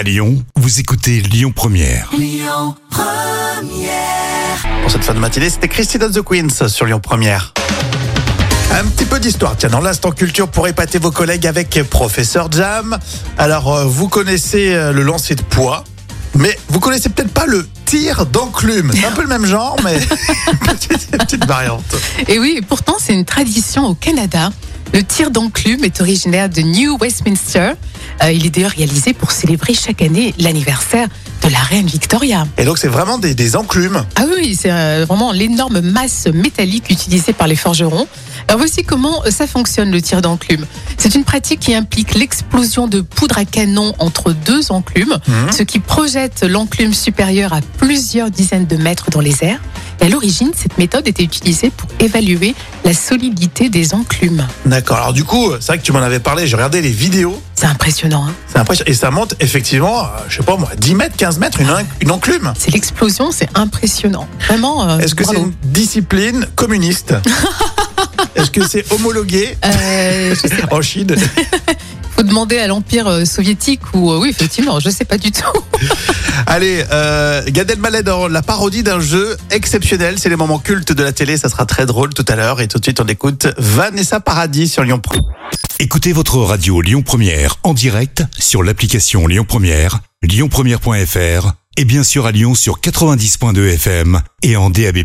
À Lyon, vous écoutez Lyon Première. Pour cette fin de matinée, c'était Christine of the Queens sur Lyon Première. Un petit peu d'histoire, tiens, dans l'instant culture pour épater vos collègues avec Professeur Jam. Alors, euh, vous connaissez euh, le lancer de poids, mais vous connaissez peut-être pas le tir d'enclume. C'est un peu le même genre, mais petite, petite variante. Et oui, et pourtant, c'est une tradition au Canada. Le tir d'enclume est originaire de New Westminster. Euh, il est d'ailleurs réalisé pour célébrer chaque année l'anniversaire de la reine Victoria. Et donc, c'est vraiment des, des enclumes. Ah oui, c'est euh, vraiment l'énorme masse métallique utilisée par les forgerons. Alors voici comment euh, ça fonctionne le tir d'enclume. C'est une pratique qui implique l'explosion de poudre à canon entre deux enclumes, Mhm. ce qui projette l'enclume supérieure à plusieurs dizaines de mètres dans les airs. À l'origine, cette méthode était utilisée pour évaluer la solidité des enclumes. D'accord. Alors, du coup, c'est vrai que tu m'en avais parlé, j'ai regardé les vidéos. C'est impressionnant. hein C'est impressionnant. Et ça monte effectivement, euh, je sais pas moi, 10 mètres, 15 mètres, une, en- une enclume. c'est l'explosion, c'est impressionnant. Vraiment. euh, Est-ce que c'est une discipline communiste? Est-ce que c'est homologué? Euh, je sais pas. en Chine demander à l'Empire euh, soviétique ou euh, oui, effectivement, je sais pas du tout. Allez, euh, Gad Elmaleh dans la parodie d'un jeu exceptionnel. C'est les moments cultes de la télé. Ça sera très drôle tout à l'heure. Et tout de suite, on écoute Vanessa Paradis sur Lyon Pro. Écoutez votre radio Lyon Première en direct sur l'application Lyon Première, lyonpremière.fr et bien sûr à Lyon sur 90.2 FM et en DAB+.